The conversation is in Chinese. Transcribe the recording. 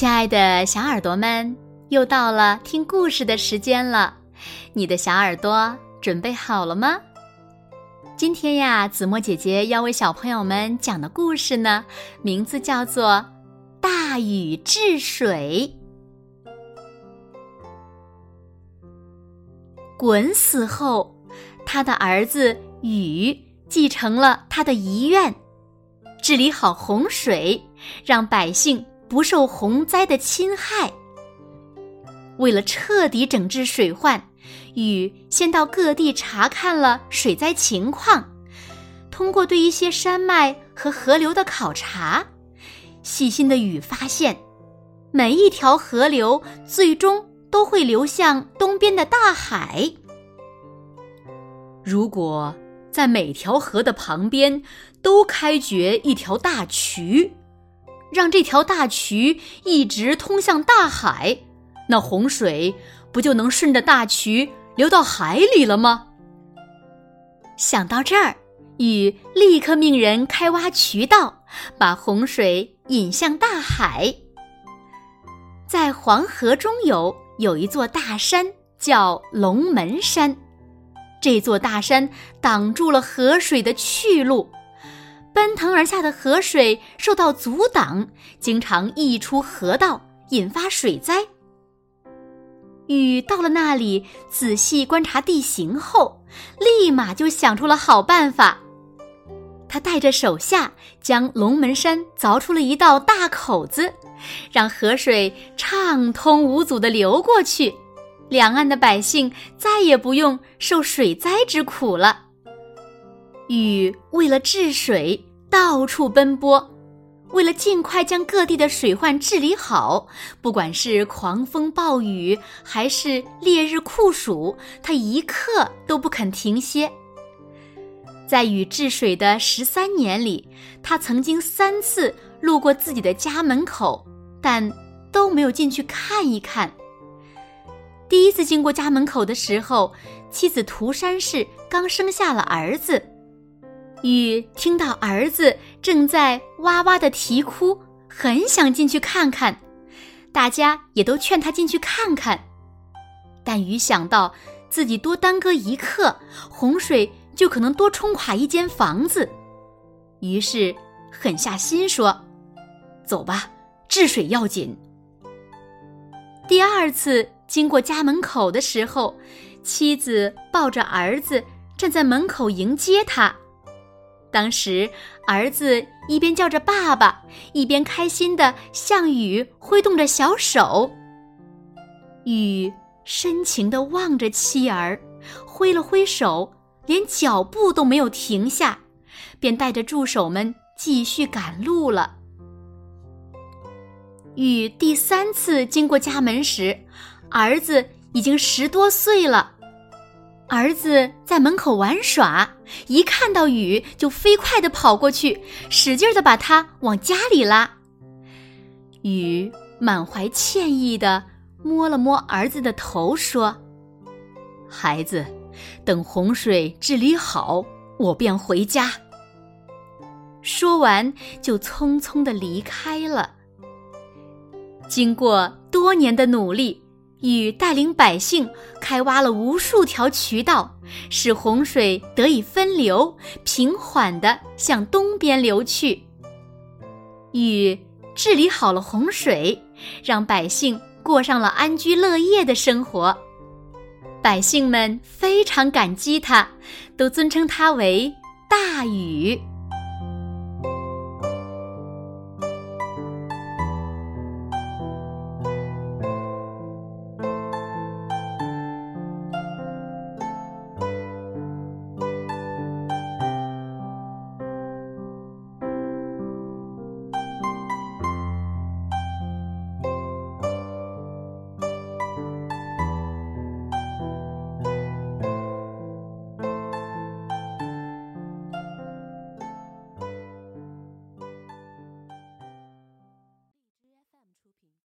亲爱的小耳朵们，又到了听故事的时间了。你的小耳朵准备好了吗？今天呀，子墨姐姐要为小朋友们讲的故事呢，名字叫做《大禹治水》。鲧死后，他的儿子禹继承了他的遗愿，治理好洪水，让百姓。不受洪灾的侵害。为了彻底整治水患，禹先到各地查看了水灾情况。通过对一些山脉和河流的考察，细心的禹发现，每一条河流最终都会流向东边的大海。如果在每条河的旁边都开掘一条大渠。让这条大渠一直通向大海，那洪水不就能顺着大渠流到海里了吗？想到这儿，禹立刻命人开挖渠道，把洪水引向大海。在黄河中游有一座大山，叫龙门山。这座大山挡住了河水的去路。奔腾而下的河水受到阻挡，经常溢出河道，引发水灾。禹到了那里，仔细观察地形后，立马就想出了好办法。他带着手下将龙门山凿出了一道大口子，让河水畅通无阻地流过去，两岸的百姓再也不用受水灾之苦了。禹为了治水，到处奔波，为了尽快将各地的水患治理好，不管是狂风暴雨还是烈日酷暑，他一刻都不肯停歇。在禹治水的十三年里，他曾经三次路过自己的家门口，但都没有进去看一看。第一次经过家门口的时候，妻子涂山氏刚生下了儿子。禹听到儿子正在哇哇的啼哭，很想进去看看，大家也都劝他进去看看，但禹想到自己多耽搁一刻，洪水就可能多冲垮一间房子，于是狠下心说：“走吧，治水要紧。”第二次经过家门口的时候，妻子抱着儿子站在门口迎接他。当时，儿子一边叫着“爸爸”，一边开心地向禹挥动着小手。禹深情地望着妻儿，挥了挥手，连脚步都没有停下，便带着助手们继续赶路了。禹第三次经过家门时，儿子已经十多岁了。儿子在门口玩耍，一看到雨就飞快地跑过去，使劲地把他往家里拉。雨满怀歉意地摸了摸儿子的头，说：“孩子，等洪水治理好，我便回家。”说完，就匆匆地离开了。经过多年的努力。禹带领百姓开挖了无数条渠道，使洪水得以分流，平缓地向东边流去。禹治理好了洪水，让百姓过上了安居乐业的生活。百姓们非常感激他，都尊称他为大禹。